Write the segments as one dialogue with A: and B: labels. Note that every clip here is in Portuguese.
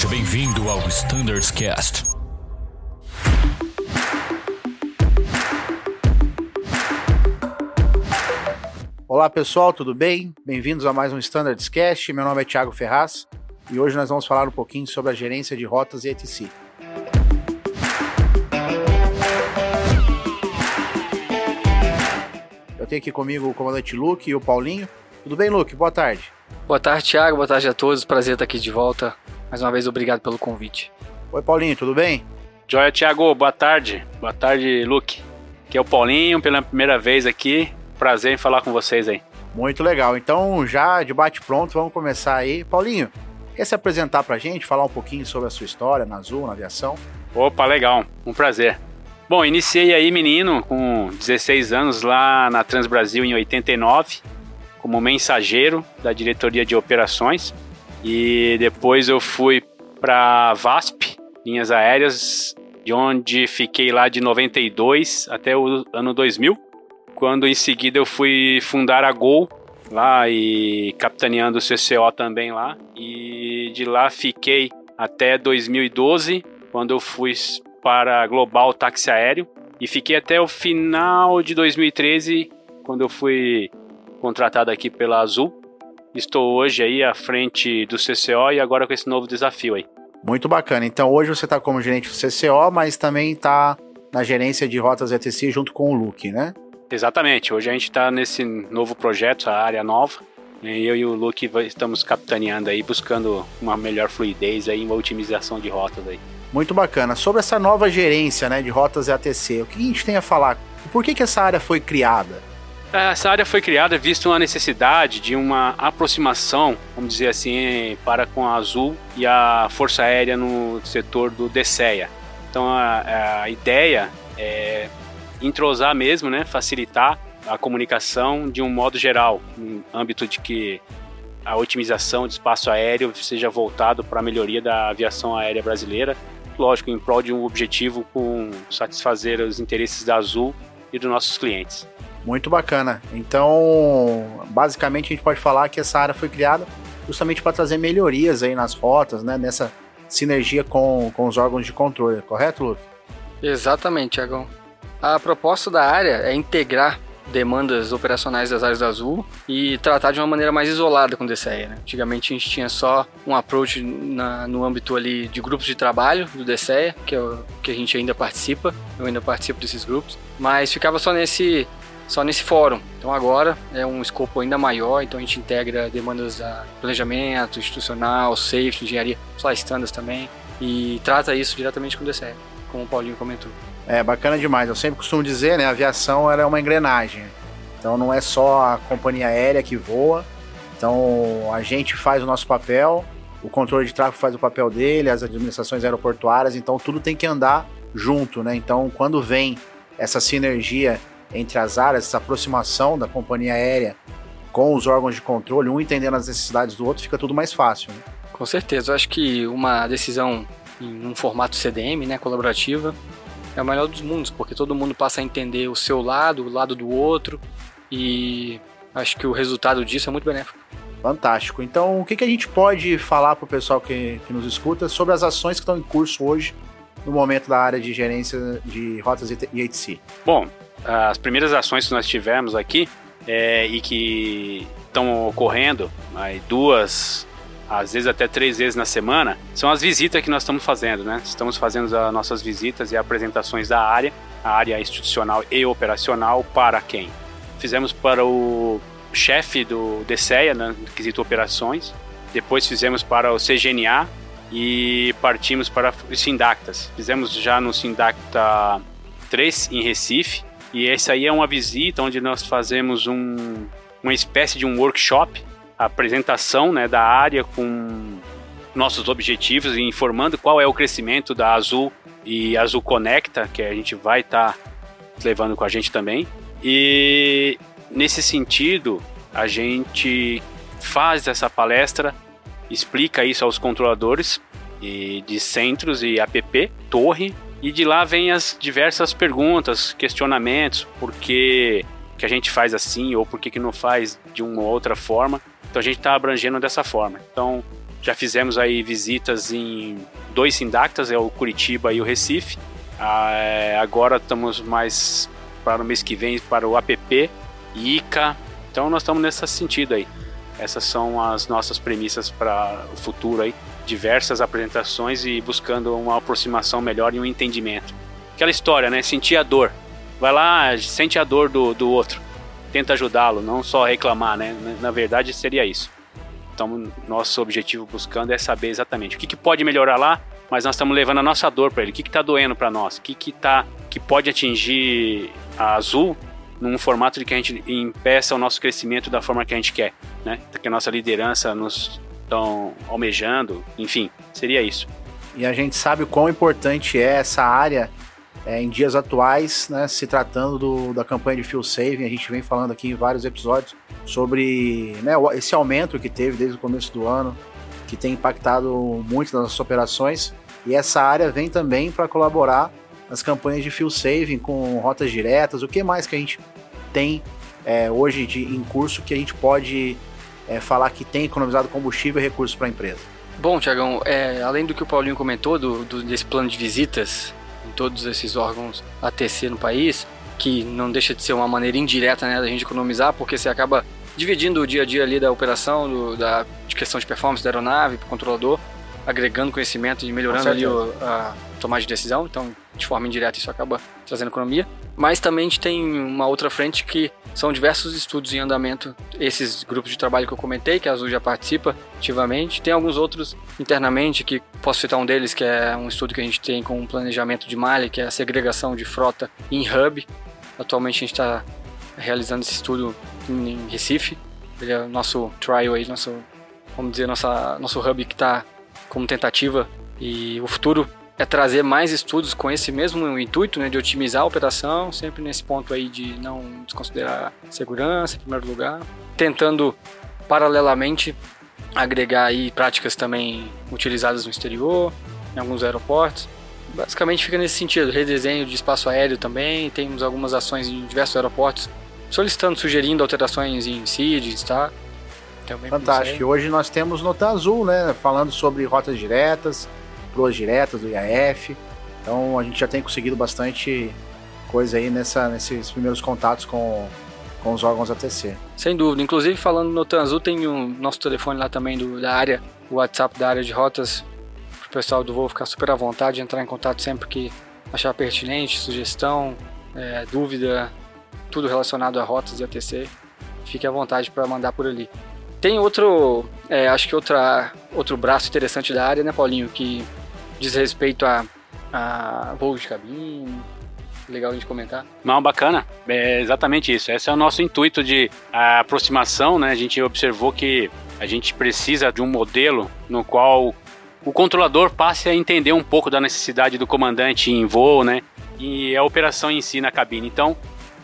A: Seja bem-vindo ao Standards Cast.
B: Olá pessoal, tudo bem? Bem-vindos a mais um Standards Cast. Meu nome é Thiago Ferraz e hoje nós vamos falar um pouquinho sobre a gerência de rotas e etc. Eu tenho aqui comigo o comandante Luke e o Paulinho. Tudo bem, Luke? Boa tarde.
C: Boa tarde, Thiago. Boa tarde a todos. Prazer estar aqui de volta. Mais uma vez, obrigado pelo convite.
B: Oi, Paulinho, tudo bem?
D: Joia, Thiago. Boa tarde. Boa tarde, Luke. Aqui é o Paulinho, pela primeira vez aqui. Prazer em falar com vocês aí.
B: Muito legal. Então, já de bate pronto, vamos começar aí. Paulinho, quer se apresentar pra gente, falar um pouquinho sobre a sua história na Azul, na aviação?
D: Opa, legal. Um prazer. Bom, iniciei aí menino com 16 anos lá na Transbrasil em 89 como mensageiro da diretoria de operações e depois eu fui para VASP, linhas aéreas, de onde fiquei lá de 92 até o ano 2000, quando em seguida eu fui fundar a Gol lá e capitaneando o CCO também lá. E de lá fiquei até 2012, quando eu fui para Global Táxi Aéreo. E fiquei até o final de 2013, quando eu fui contratado aqui pela Azul. Estou hoje aí à frente do CCO e agora com esse novo desafio aí.
B: Muito bacana. Então hoje você está como gerente do CCO, mas também está na gerência de rotas ETC junto com o Luke, né?
D: Exatamente. Hoje a gente está nesse novo projeto, a área nova. Eu e o Luke estamos capitaneando aí, buscando uma melhor fluidez aí, uma otimização de rotas aí.
B: Muito bacana. Sobre essa nova gerência né, de rotas EATC, o que a gente tem a falar? Por que, que essa área foi criada?
D: Essa área foi criada visto uma necessidade de uma aproximação, vamos dizer assim, para com a Azul e a Força Aérea no setor do DSEA. Então a, a ideia é entrosar mesmo, né, facilitar a comunicação de um modo geral, no âmbito de que a otimização de espaço aéreo seja voltado para a melhoria da aviação aérea brasileira, lógico, em prol de um objetivo com satisfazer os interesses da Azul e dos nossos clientes.
B: Muito bacana. Então, basicamente a gente pode falar que essa área foi criada justamente para trazer melhorias aí nas rotas, né? Nessa sinergia com, com os órgãos de controle, correto, Luke?
C: Exatamente, Tiagão. A proposta da área é integrar demandas operacionais das áreas da Azul e tratar de uma maneira mais isolada com o DCE. Né? Antigamente a gente tinha só um approach na, no âmbito ali de grupos de trabalho do DCE, que é o que a gente ainda participa, eu ainda participo desses grupos, mas ficava só nesse só nesse fórum. Então agora é um escopo ainda maior, então a gente integra demandas de planejamento, institucional, safety, engenharia, só standards também, e trata isso diretamente com o DCE, como o Paulinho comentou.
B: É bacana demais. Eu sempre costumo dizer, né, a aviação ela é uma engrenagem. Então não é só a companhia aérea que voa. Então a gente faz o nosso papel, o controle de tráfego faz o papel dele, as administrações aeroportuárias, então tudo tem que andar junto, né? Então quando vem essa sinergia entre as áreas, essa aproximação da companhia aérea com os órgãos de controle, um entendendo as necessidades do outro, fica tudo mais fácil. Né?
C: Com certeza, eu acho que uma decisão em um formato CDM, né, colaborativa, é o melhor dos mundos, porque todo mundo passa a entender o seu lado, o lado do outro, e acho que o resultado disso é muito benéfico.
B: Fantástico. Então, o que, que a gente pode falar para o pessoal que, que nos escuta sobre as ações que estão em curso hoje no momento da área de gerência de rotas e ATC?
D: Bom, as primeiras ações que nós tivemos aqui é, e que estão ocorrendo, aí, duas, às vezes até três vezes na semana, são as visitas que nós estamos fazendo, né? Estamos fazendo as nossas visitas e apresentações da área, a área institucional e operacional para quem? Fizemos para o chefe do DCEA, né, no quesito operações, depois fizemos para o CGNA e partimos para os Sindactas. Fizemos já no Sindacta 3 em Recife, e essa aí é uma visita onde nós fazemos um, uma espécie de um workshop, apresentação né, da área com nossos objetivos e informando qual é o crescimento da Azul e Azul Conecta, que a gente vai estar tá levando com a gente também. E nesse sentido, a gente faz essa palestra, explica isso aos controladores e de centros e app, torre, e de lá vem as diversas perguntas, questionamentos, por que, que a gente faz assim ou por que, que não faz de uma ou outra forma. Então a gente está abrangendo dessa forma. Então Já fizemos aí visitas em dois Sindactas, é o Curitiba e o Recife. Ah, agora estamos mais para o mês que vem para o APP, ICA. Então nós estamos nesse sentido aí. Essas são as nossas premissas para o futuro aí. Diversas apresentações e buscando uma aproximação melhor e um entendimento. Aquela história, né? Sentir a dor. Vai lá, sente a dor do, do outro. Tenta ajudá-lo, não só reclamar, né? Na verdade seria isso. Então, nosso objetivo buscando é saber exatamente o que, que pode melhorar lá, mas nós estamos levando a nossa dor para ele. O que está doendo para nós? O que, que, tá, que pode atingir a Azul num formato de que a gente impeça o nosso crescimento da forma que a gente quer, né? Que a nossa liderança nos estão almejando, enfim, seria isso.
B: E a gente sabe o quão importante é essa área é, em dias atuais, né, se tratando do, da campanha de Fuel Saving, a gente vem falando aqui em vários episódios sobre né, esse aumento que teve desde o começo do ano, que tem impactado muito nas nossas operações, e essa área vem também para colaborar nas campanhas de Fuel Saving com rotas diretas, o que mais que a gente tem é, hoje de, em curso que a gente pode é, falar que tem economizado combustível e recursos para a empresa.
C: Bom, Tiagão, é, além do que o Paulinho comentou, do, do, desse plano de visitas em todos esses órgãos ATC no país, que não deixa de ser uma maneira indireta né, da gente economizar, porque você acaba dividindo o dia a dia ali da operação, do, da de questão de performance da aeronave para o controlador, agregando conhecimento e melhorando ali o, a tomada de decisão. Então, de forma indireta, isso acaba trazendo economia. Mas também a gente tem uma outra frente que são diversos estudos em andamento, esses grupos de trabalho que eu comentei, que a Azul já participa ativamente. Tem alguns outros internamente, que posso citar um deles, que é um estudo que a gente tem com um planejamento de malha, que é a segregação de frota em hub. Atualmente a gente está realizando esse estudo em Recife. Ele é o nosso trial aí, nosso, vamos dizer, nossa, nosso hub que está como tentativa. E o futuro é trazer mais estudos com esse mesmo intuito, né, de otimizar a operação, sempre nesse ponto aí de não desconsiderar segurança em primeiro lugar, tentando paralelamente agregar aí práticas também utilizadas no exterior, em alguns aeroportos. Basicamente fica nesse sentido, redesenho de espaço aéreo também, temos algumas ações em diversos aeroportos, solicitando, sugerindo alterações em CIDs, tá?
B: Também Fantástico. Hoje nós temos Nota Azul, né, falando sobre rotas diretas, proas diretas do IAF. Então a gente já tem conseguido bastante coisa aí nessa, nesses primeiros contatos com, com os órgãos ATC.
C: Sem dúvida. Inclusive, falando no Tanzu, tem o um, nosso telefone lá também do, da área, o WhatsApp da área de rotas, para o pessoal do voo ficar super à vontade de entrar em contato sempre que achar pertinente, sugestão, é, dúvida, tudo relacionado a rotas e ATC. Fique à vontade para mandar por ali. Tem outro, é, acho que outra, outro braço interessante da área, né, Paulinho, que diz respeito a, a voo de cabine. Legal gente comentar.
D: Não, bacana. É exatamente isso. Esse é o nosso intuito de aproximação, né? A gente observou que a gente precisa de um modelo no qual o controlador passe a entender um pouco da necessidade do comandante em voo, né? E a operação em si na cabine. Então,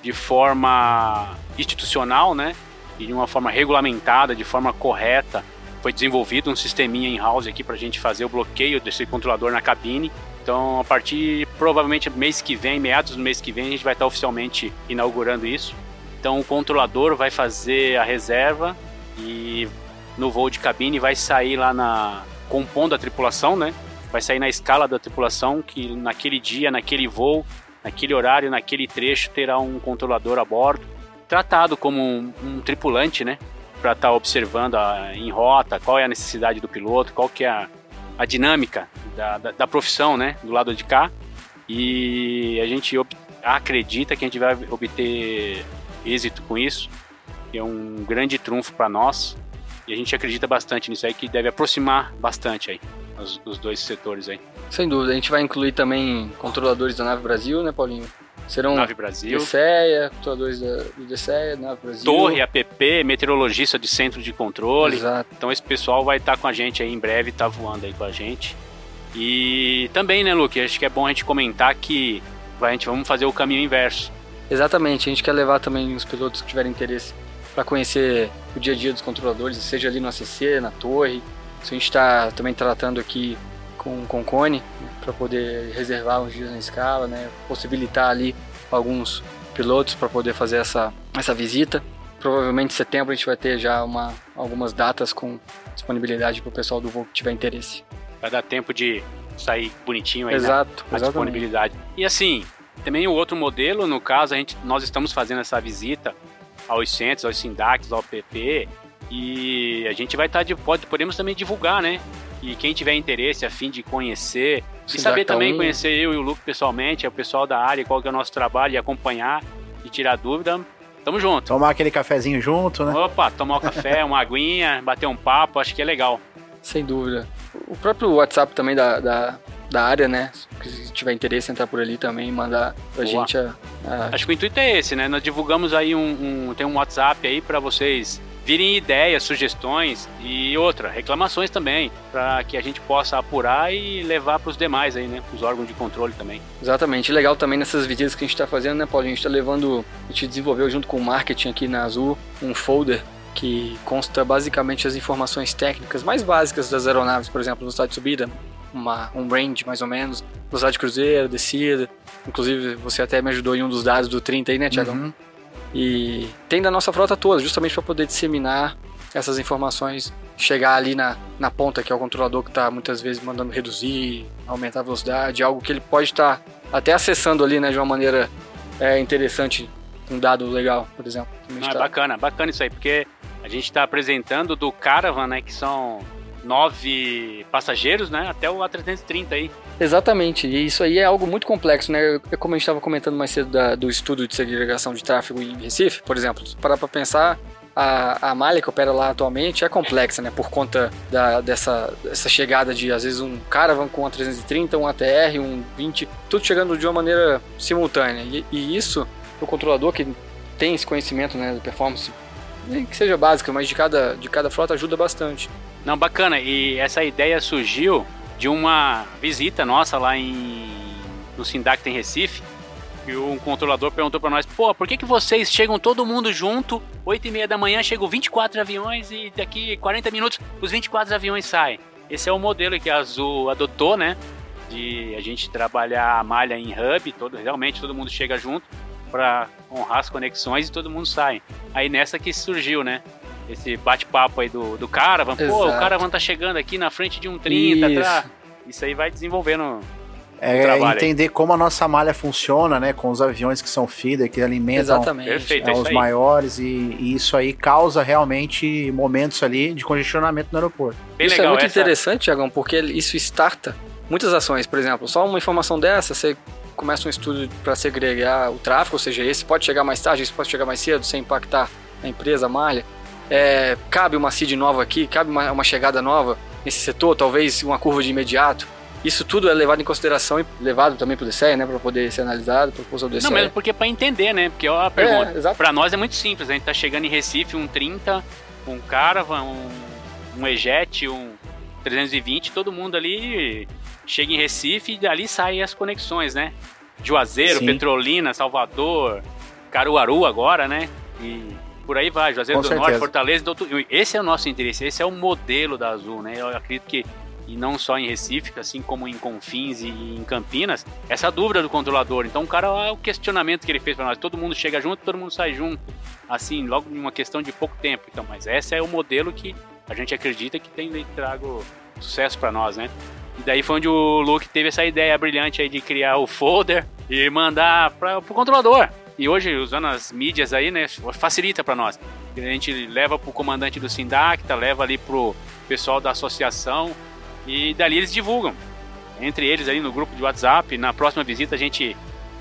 D: de forma institucional, né? E de uma forma regulamentada, de forma correta, foi desenvolvido um sisteminha in-house aqui para a gente fazer o bloqueio desse controlador na cabine. Então, a partir provavelmente mês que vem, meados do mês que vem, a gente vai estar oficialmente inaugurando isso. Então, o controlador vai fazer a reserva e no voo de cabine vai sair lá na compondo a tripulação, né? Vai sair na escala da tripulação que naquele dia, naquele voo, naquele horário, naquele trecho terá um controlador a bordo, tratado como um, um tripulante, né? para estar tá observando a, em rota qual é a necessidade do piloto, qual que é a, a dinâmica da, da, da, profissão, né, do lado de cá. E a gente acredita que a gente vai obter êxito com isso. É um grande trunfo para nós. E a gente acredita bastante nisso aí, que deve aproximar bastante aí os, os dois setores aí.
C: Sem dúvida, a gente vai incluir também controladores da nave Brasil, né, Paulinho?
D: Serão Nave Brasil.
C: DCEA, atuadores do DCEA, Nave Brasil.
D: Torre, APP, meteorologista de centro de controle. Exato. Então esse pessoal vai estar tá com a gente aí em breve, tá voando aí com a gente. E também, né, Luke, acho que é bom a gente comentar que a gente vamos fazer o caminho inverso.
C: Exatamente, a gente quer levar também os pilotos que tiverem interesse para conhecer o dia a dia dos controladores, seja ali no ACC, na torre. Isso a gente está também tratando aqui com, com Cone, né, para poder reservar uns dias na escala, né, possibilitar ali alguns pilotos para poder fazer essa, essa visita provavelmente em setembro a gente vai ter já uma, algumas datas com disponibilidade para o pessoal do voo que tiver interesse.
D: Vai dar tempo de sair bonitinho aí, né?
C: Exato,
D: A
C: exatamente.
D: disponibilidade. E assim, também o outro modelo, no caso, a gente, nós estamos fazendo essa visita aos centros, aos SINDACs, ao PP, e a gente vai estar de pode podemos também divulgar, né? E quem tiver interesse, a fim de conhecer, e
C: Sindac
D: saber também
C: um-
D: conhecer eu e o Luke pessoalmente, é o pessoal da área, qual que é o nosso trabalho e acompanhar e tirar dúvida. Tamo junto.
B: Tomar aquele cafezinho junto, né?
D: Opa, tomar um café, uma aguinha, bater um papo, acho que é legal.
C: Sem dúvida. O próprio WhatsApp também da, da, da área, né? Se tiver interesse, entrar por ali também, mandar pra
D: Boa.
C: gente a, a-
D: Acho que o intuito é esse, né? Nós divulgamos aí um, um- tem um WhatsApp aí para vocês virem ideias, sugestões e outra, reclamações também, para que a gente possa apurar e levar para os demais aí, né? Os órgãos de controle também.
C: Exatamente. Legal também nessas visitas que a gente está fazendo, né, Paulo? A gente está levando, a gente desenvolveu junto com o marketing aqui na Azul um folder que consta basicamente as informações técnicas mais básicas das aeronaves, por exemplo, velocidade de subida, uma, um range mais ou menos, velocidade de cruzeiro, descida. Inclusive, você até me ajudou em um dos dados do 30 aí, né, Tiagão?
B: Uhum.
C: E tem da nossa frota toda, justamente para poder disseminar essas informações, chegar ali na, na ponta, que é o controlador que está muitas vezes mandando reduzir, aumentar a velocidade, algo que ele pode estar até acessando ali né, de uma maneira é, interessante, um dado legal, por exemplo.
D: Não, é
C: está-
D: bacana, bacana isso aí, porque a gente está apresentando do Caravan, né? Que são nove passageiros, né? Até o A330 aí.
C: Exatamente, e isso aí é algo muito complexo, né? Como a gente estava comentando mais cedo da- do estudo de segregação de tráfego em Recife, por exemplo, parar para pensar, a, a malha que opera lá atualmente é complexa, né? Por conta da- dessa, dessa chegada de, às vezes, um Caravan com um A330, um ATR, um 20, tudo chegando de uma maneira simultânea. E, e isso, o controlador que tem esse conhecimento né, da performance, que seja básico, mas de cada, de cada frota ajuda bastante.
D: Não, bacana. E essa ideia surgiu de uma visita nossa lá em no Sindac em Recife. E um controlador perguntou pra nós: pô, por que, que vocês chegam todo mundo junto, 8 e meia da manhã, chegam 24 aviões e daqui 40 minutos os 24 aviões saem? Esse é o modelo que a Azul adotou, né? De a gente trabalhar a malha em hub, todo, realmente todo mundo chega junto para honrar as conexões e todo mundo sai. Aí nessa que surgiu, né? Esse bate-papo aí do, do Caravan. Pô, o. Caravan tá chegando aqui na frente de um 30,
C: Isso.
D: tá? Isso aí vai desenvolvendo.
B: É
D: trabalho aí.
B: entender como a nossa malha funciona, né? Com os aviões que são feeder, que alimentam.
D: Perfeito.
B: é,
D: é
B: os
D: aí.
B: maiores, e, e isso aí causa realmente momentos ali de congestionamento no aeroporto.
D: Bem
C: isso
D: legal
C: é muito
D: essa.
C: interessante, Tiagão, porque isso starta muitas ações. Por exemplo, só uma informação dessa, você começa um estudo para segregar o tráfego, ou seja, esse pode chegar mais tarde, esse pode chegar mais cedo, sem impactar a empresa, a malha. É, cabe uma seed nova aqui, cabe uma, uma chegada nova nesse setor, talvez uma curva de imediato. Isso tudo é levado em consideração e levado também para o DCE, né, para poder ser analisado, proposto ao DCE.
D: Não, mesmo porque para entender, né? Porque ó, a pergunta.
C: É.
D: Pra nós é muito simples. A gente tá chegando em Recife, um 30, um Caravan, um, um Ejet, um 320, todo mundo ali chega em Recife e dali saem as conexões, né? Juazeiro,
B: Sim.
D: Petrolina, Salvador, Caruaru agora, né? E por aí vai, Juazeiro
B: Com
D: do Norte,
B: certeza.
D: Fortaleza. do outro- Esse é o nosso interesse, esse é o modelo da Azul, né? Eu acredito que e não só em Recife, assim como em Confins e em Campinas, essa dúvida do controlador. Então, o cara, o questionamento que ele fez para nós: todo mundo chega junto, todo mundo sai junto, assim, logo em uma questão de pouco tempo. Então, mas esse é o modelo que a gente acredita que tem trago sucesso para nós, né? E daí foi onde o Luke teve essa ideia brilhante aí de criar o folder e mandar para o controlador. E hoje, usando as mídias aí, né, facilita para nós. A gente leva pro comandante do Sindacta, leva ali pro pessoal da associação e dali eles divulgam. Entre eles aí no grupo de WhatsApp. Na próxima visita a gente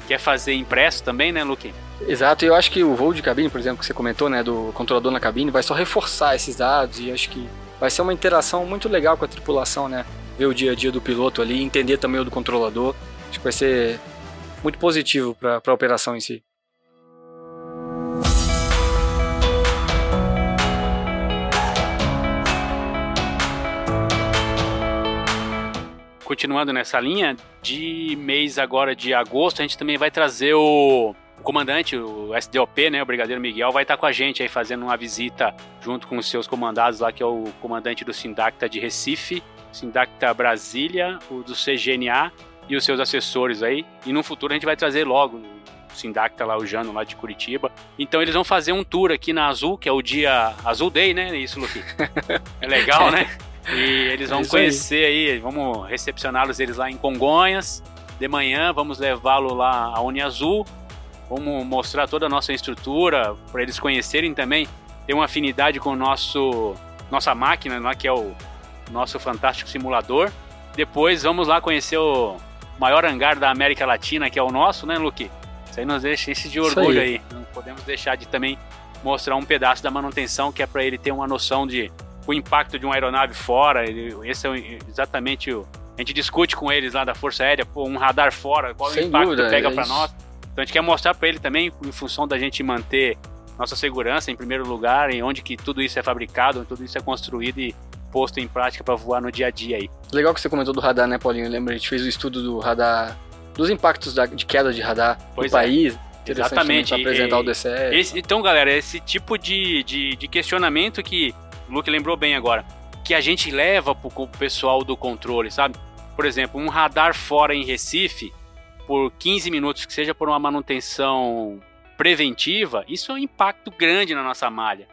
D: quer fazer impresso também, né, Luke?
C: Exato, e eu acho que o voo de cabine, por exemplo, que você comentou, né, do controlador na cabine, vai só reforçar esses dados e acho que vai ser uma interação muito legal com a tripulação, né? Ver o dia a dia do piloto ali, entender também o do controlador. Acho que vai ser muito positivo para a operação em si.
D: Continuando nessa linha, de mês agora de agosto, a gente também vai trazer o, o comandante, o SDOP, né, o Brigadeiro Miguel, vai estar com a gente aí fazendo uma visita junto com os seus comandados lá, que é o comandante do Sindacta de Recife, Sindacta Brasília, o do CGNA e os seus assessores aí. E no futuro a gente vai trazer logo, Sindacta lá, o Jano, lá de Curitiba. Então eles vão fazer um tour aqui na Azul, que é o dia Azul Day, né? Isso, Luffy. é legal, né? E eles vão conhecer aí, aí vamos recepcioná-los eles lá em Congonhas. De manhã, vamos levá-lo lá à Uniazul. Vamos mostrar toda a nossa estrutura para eles conhecerem também, ter uma afinidade com o nosso nossa máquina, né, que é o nosso fantástico simulador. Depois vamos lá conhecer o maior hangar da América Latina, que é o nosso, né, Luke? Isso aí nos deixa esse de orgulho aí. aí. Não podemos deixar de também mostrar um pedaço da manutenção, que é para ele ter uma noção de o impacto de uma aeronave fora. Esse é exatamente o. A gente discute com eles lá da Força Aérea, pô, um radar fora, qual Sem o impacto dúvida, pega é para nós. Então a gente quer mostrar para ele também, em função da gente manter nossa segurança em primeiro lugar, em onde que tudo isso é fabricado, onde tudo isso é construído e posto em prática para voar no dia a dia aí.
C: Legal que você comentou do radar, né, Paulinho? Lembra, a gente fez o estudo do radar, dos impactos da, de queda de radar pois no é. país.
D: Exatamente.
C: Para apresentar e, o DCE.
D: Esse, então, galera, esse tipo de, de, de questionamento que o Luke lembrou bem agora, que a gente leva pro pessoal do controle, sabe? Por exemplo, um radar fora em Recife, por 15 minutos, que seja por uma manutenção preventiva, isso é um impacto grande na nossa malha.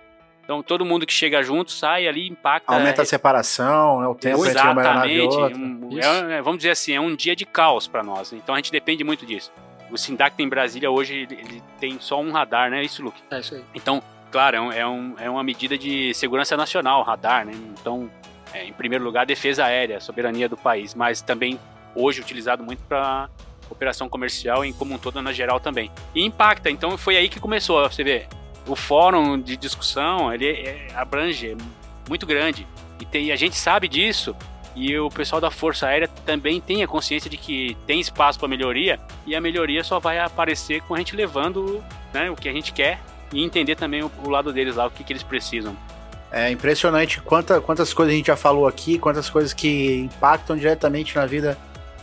D: Então todo mundo que chega junto sai ali, impacta.
B: Aumenta a separação, né, o tempo
D: Exatamente. entre uma um, é, é, vamos dizer assim, é um dia de caos para nós. Então a gente depende muito disso. O Sindac em Brasília hoje ele, ele, tem só um radar, né? Isso, Luke?
C: É isso aí.
D: Então, claro, é, um, é, é uma medida de segurança nacional, radar, né? Então, é, em primeiro lugar, defesa aérea, soberania do país, mas também hoje utilizado muito para operação comercial e como um todo na geral também. E impacta, então foi aí que começou, você vê, o fórum de discussão ele é, abrange é muito grande e, tem, a gente sabe disso e o pessoal da Força Aérea também tem a consciência de que tem espaço para melhoria e a melhoria só vai aparecer com a gente levando né, o que a gente quer e entender também o, o lado deles lá, o que, que eles precisam.
B: É impressionante quanta, quantas coisas a gente já falou aqui, quantas coisas que impactam diretamente na vida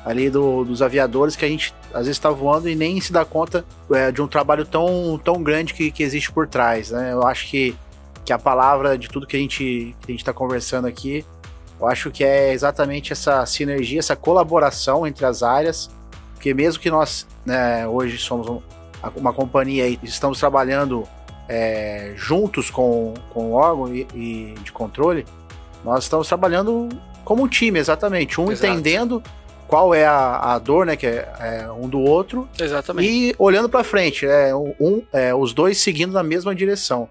B: ali do, dos aviadores que a gente às vezes está voando e nem se dá conta é, de um trabalho tão, tão grande que, que existe por trás, né? Eu acho que, que a palavra de tudo que a gente está conversando aqui, eu acho que é exatamente essa sinergia, essa colaboração entre as áreas, porque mesmo que nós né, hoje somos um, uma companhia e estamos trabalhando é, juntos com, com o órgão e, e, de controle, nós estamos trabalhando como um time, exatamente, um Exato. entendendo qual é a, a dor, né, que é, é, um do outro.
C: Exatamente.
B: E olhando para frente, é, um, é, os dois seguindo na mesma direção.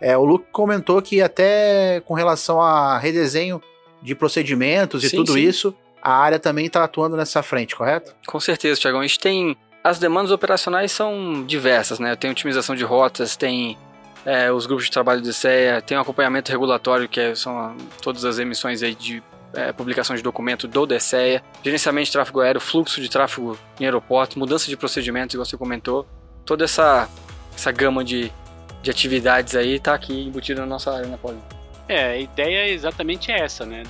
B: É, o Luke comentou que até com relação a redesenho de procedimentos e sim, tudo sim. isso, a área também está atuando nessa frente, correto?
C: Com certeza, Tiagão. A gente tem. As demandas operacionais são diversas, né? Tem otimização de rotas, tem é, os grupos de trabalho de CEA, tem o acompanhamento regulatório, que é, são todas as emissões aí de é, publicação de documento do DSEA, gerenciamento de tráfego aéreo, fluxo de tráfego em aeroportos, mudança de procedimentos, igual você comentou. Toda essa, essa gama de, de atividades aí está aqui embutida na nossa área, né, Paulo?
D: É, a ideia é exatamente essa, né?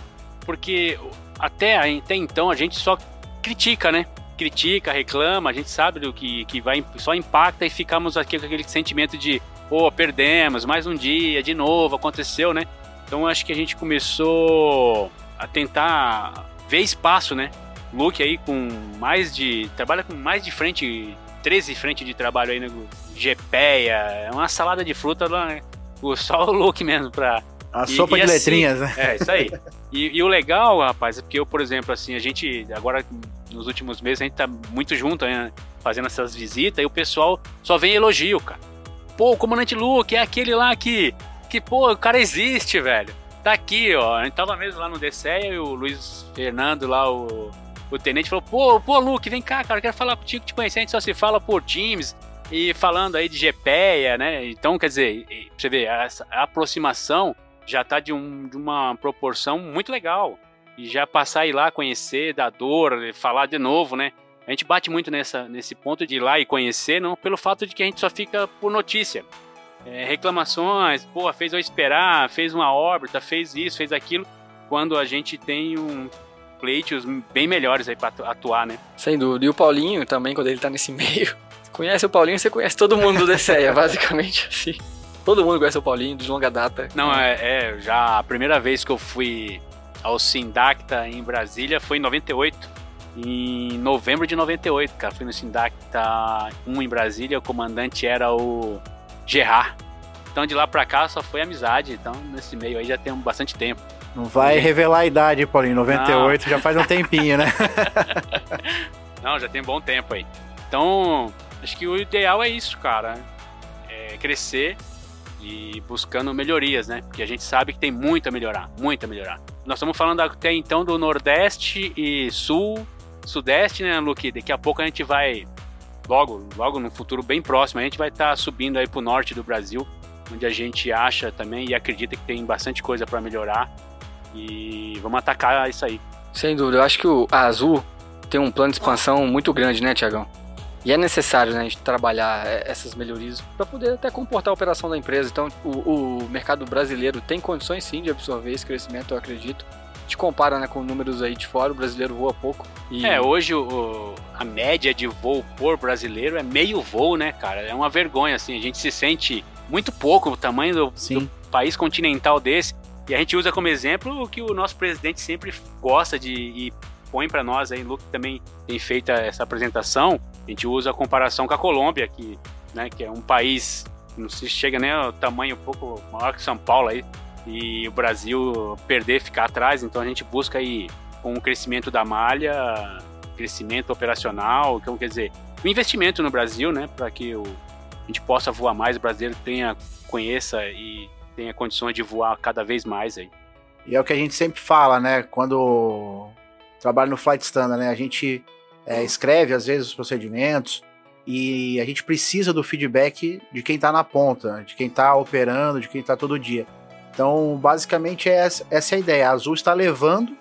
D: Porque até, até então a gente só critica, né? Critica, reclama, a gente sabe do que, que vai, só impacta e ficamos aqui com aquele sentimento de, pô, oh, perdemos, mais um dia, de novo, aconteceu, né? Então acho que a gente começou a tentar ver espaço, né? Luke aí com mais de. trabalha com mais de frente, 13 frente de trabalho aí no GPEA, é uma salada de fruta lá, né? Só o Luke mesmo pra.
B: A e, sopa e de assim, letrinhas, né?
D: É, isso aí. E, e, o legal, rapaz, é porque eu, por exemplo, assim, a gente, agora nos últimos meses, a gente tá muito junto, né? Fazendo essas visitas, e o pessoal só vem elogio, cara. Pô, o comandante Luke é aquele lá que. Que, pô, o cara existe, velho. Tá aqui, ó. A gente tava mesmo lá no DCEA e o Luiz Fernando lá, o, o tenente, falou: pô, pô, Luke, vem cá, cara, quero falar contigo, te conhecer. A gente só se fala por Teams e falando aí de GPEA, né? Então, quer dizer, você vê, a aproximação já tá de, um, de uma proporção muito legal. E já passar ir lá conhecer, dar dor, falar de novo, né? A gente bate muito nessa, nesse ponto de ir lá e conhecer, não pelo fato de que a gente só fica por notícia é, reclamações, pô, fez eu esperar, fez uma órbita, fez isso, fez aquilo, quando a gente tem um pleitos bem melhores aí para atuar, né?
C: Sem dúvida. E o Paulinho também, quando ele tá nesse meio, conhece o Paulinho, você conhece todo mundo do DCEA, basicamente assim. Todo mundo conhece o Paulinho, de longa data.
D: Não, é, é, já a primeira vez que eu fui ao Sindacta em Brasília foi em 98. em novembro de 98, cara. Fui no Sindacta 1 em Brasília, o comandante era o Gerard. Então de lá pra cá só foi amizade, então nesse meio aí já tem bastante tempo.
B: Não vai
D: Sim.
B: revelar a idade, Paulinho. 98 já faz um tempinho, né?
D: Não, já tem bom tempo aí. Então, acho que o ideal é isso, cara. É crescer e buscando melhorias, né? Porque a gente sabe que tem muito a melhorar, muito a melhorar. Nós estamos falando até então do Nordeste e Sul, Sudeste, né, Luke? Daqui a pouco a gente vai, logo, logo no futuro bem próximo, a gente vai estar subindo aí pro norte do Brasil, onde a gente acha também e acredita que tem bastante coisa para melhorar. E vamos atacar isso aí.
C: Sem dúvida, eu acho que o, a Azul tem um plano de expansão muito grande, né, Tiagão? E é necessário né, a gente trabalhar é, essas melhorias para poder até comportar a operação da empresa. Então, o, o mercado brasileiro tem condições sim de absorver esse crescimento, eu acredito. A gente compara né, com números aí de fora, o brasileiro voa pouco. E
D: É, hoje o- a média de voo por brasileiro é meio voo, né, cara? É uma vergonha, assim. A gente se sente muito pouco o tamanho do, do país continental desse. E a gente usa como exemplo o que o nosso presidente sempre gosta de e põe pra nós aí, Luke também tem feito essa apresentação. A gente usa a comparação com a Colômbia, que, né, que é um país, não se chega nem ao tamanho um pouco maior que São Paulo aí. E o Brasil perder, ficar atrás, então a gente busca aí com o crescimento da malha, crescimento operacional, então quer dizer, o investimento no Brasil, né, para que o, a gente possa voar mais, o brasileiro tenha, conheça e tenha condições de voar cada vez mais aí.
B: E é o que a gente sempre fala, né? Quando trabalha no Flight Standard, né? A gente é, escreve, às vezes, os procedimentos e a gente precisa do feedback de quem tá na ponta, de quem tá operando, de quem tá todo dia. Então, basicamente, é essa, essa é a ideia. A Azul está levando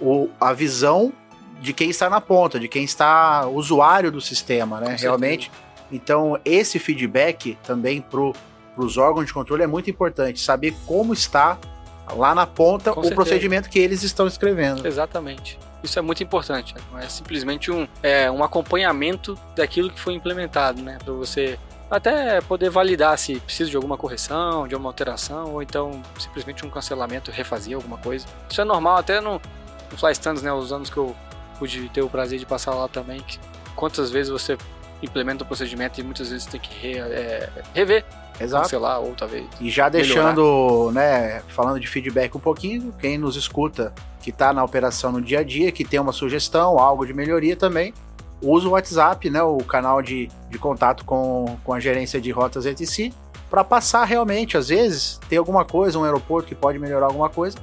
B: o, a visão de quem está na ponta, de quem está usuário do sistema, né? Realmente. Então, esse feedback também para os órgãos de controle é muito importante. Saber como está lá na ponta
C: Com
B: o
C: certeza.
B: procedimento que eles estão escrevendo.
C: Exatamente. Isso é muito importante. né? Não é simplesmente um, é, um acompanhamento daquilo que foi implementado, né? Para você até poder validar se precisa de alguma correção, de alguma alteração, ou então simplesmente um cancelamento, refazer alguma coisa. Isso é normal até no, no Fly Stands, né? Os anos que eu pude ter o prazer de passar lá também. Que, quantas vezes você implementa o procedimento e muitas vezes tem que re- é, rever,
B: Exato.
C: cancelar ou talvez.
B: E já deixando, né, falando de feedback um pouquinho, quem nos escuta que está na operação no dia a dia, que tem uma sugestão, algo de melhoria também, usa o WhatsApp, né, o canal de, de contato com, com a gerência de rotas etc, para passar realmente, às vezes, tem alguma coisa, um aeroporto que pode melhorar alguma coisa,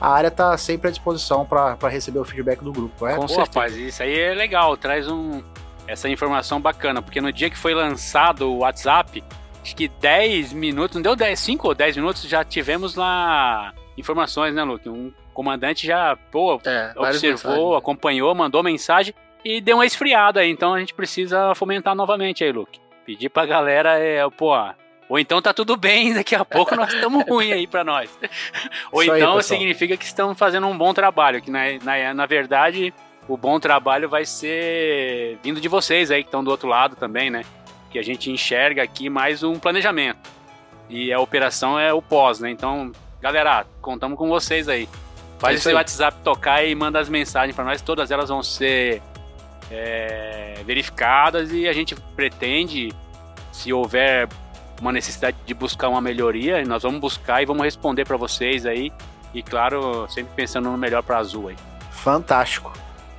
B: a área está sempre à disposição para receber o feedback do grupo. É?
C: Com
D: Pô,
C: certeza.
D: rapaz, isso aí é legal, traz um, essa informação bacana, porque no dia que foi lançado o WhatsApp, acho que 10 minutos, não deu 10, 5 ou 10 minutos, já tivemos lá informações, né, Luke? Um comandante já, pô,
C: É,
D: observou,
C: né?
D: acompanhou, mandou mensagem e deu uma esfriada aí. Então a gente precisa fomentar novamente aí, Luke. Pedir pra galera, é, pô, ou então tá tudo bem, daqui a pouco nós estamos ruim aí pra nós. ou
B: Isso aí,
D: então
B: pessoal.
D: significa que estão fazendo um bom trabalho, que na, na, na verdade o bom trabalho vai ser vindo de vocês aí que estão do outro lado também, né? Que a gente enxerga aqui mais um planejamento. E a operação é o pós, né? Então, galera, contamos com vocês aí. Faz
C: É
D: esse
C: aí.
D: WhatsApp tocar e manda as mensagens para nós, todas elas vão ser é, verificadas e a gente pretende, se houver uma necessidade de buscar uma melhoria, nós vamos buscar e vamos responder para vocês aí. E claro, sempre pensando no melhor para Azul aí.
B: Fantástico.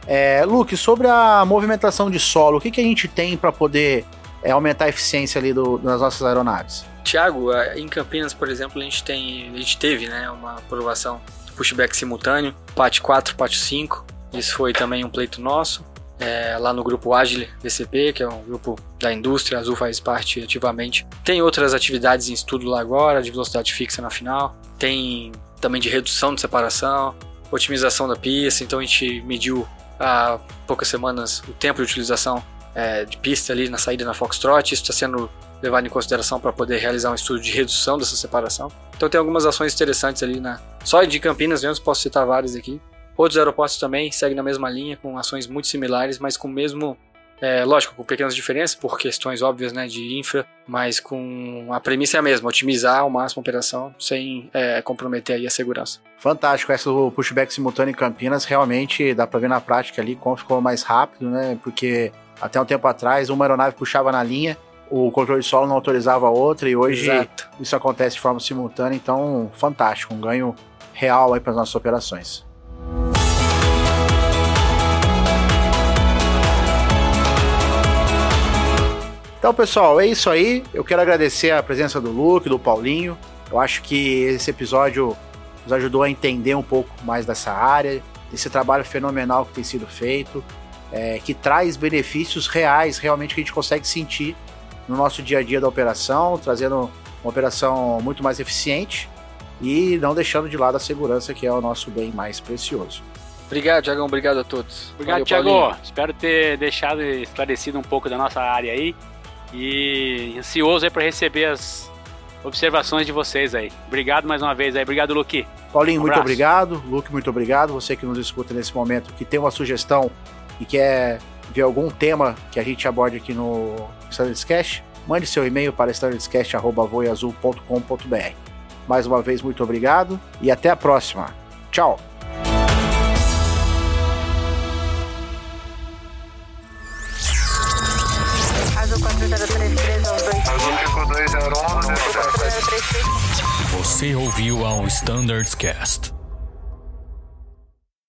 B: É, Luke, sobre a movimentação de solo, o que, que a gente tem para poder é, aumentar a eficiência ali do- das nossas aeronaves?
C: Tiago, em Campinas, por exemplo, a gente tem, a gente teve, né, uma aprovação de pushback simultâneo, PAT 4, PAT 5. Isso foi também um pleito nosso. eh, lá no grupo Agile VCP, que é um grupo da indústria, a Azul faz parte ativamente. Tem outras atividades em estudo lá agora, de velocidade fixa na final. Tem também de redução de separação, otimização da pista. Então a gente mediu há poucas semanas o tempo de utilização eh, de pista ali na saída na Foxtrot. Isso está sendo levado em consideração para poder realizar um estudo de redução dessa separação. Então tem algumas ações interessantes ali na só de Campinas mesmo, posso citar várias aqui. Outros aeroportos também seguem na mesma linha, com ações muito similares, mas com o mesmo, é, lógico, com pequenas diferenças por questões óbvias né, de infra, mas com a premissa é a mesma, otimizar ao máximo a operação sem é, comprometer aí a segurança.
B: Fantástico, essa do pushback simultâneo em Campinas, realmente dá pra ver na prática ali como ficou mais rápido, né? Porque até um tempo atrás uma aeronave puxava na linha, o controle de solo não autorizava a outra e hoje
C: Exato.
B: isso acontece de forma simultânea, então fantástico, um ganho real aí para as nossas operações. Então, pessoal, é isso aí. Eu quero agradecer a presença do Luke, do Paulinho. Eu acho que esse episódio nos ajudou a entender um pouco mais dessa área, desse trabalho fenomenal que tem sido feito, é, que traz benefícios reais, realmente que a gente consegue sentir no nosso dia a dia da operação, trazendo uma operação muito mais eficiente e não deixando de lado a segurança, que é o nosso bem mais precioso.
C: Obrigado, Tiagão. Obrigado a todos.
D: Obrigado.
C: Paulinho.
D: Espero ter deixado esclarecido um pouco da nossa área aí. E ansioso aí para receber as observações de vocês aí. Obrigado mais uma vez aí. Obrigado, Luqui.
B: Paulinho,
D: Um
B: muito obrigado. Luke, muito obrigado. Você que nos escuta nesse momento, que tem uma sugestão e quer ver algum tema que a gente aborde aqui no Standardscast, mande seu e-mail para standardscast.voiazul.com.br. Mais uma vez, muito obrigado e até a próxima. Tchau!
E: Azul 4033
F: Azul 5201?
A: Você ouviu ao Standards Cast.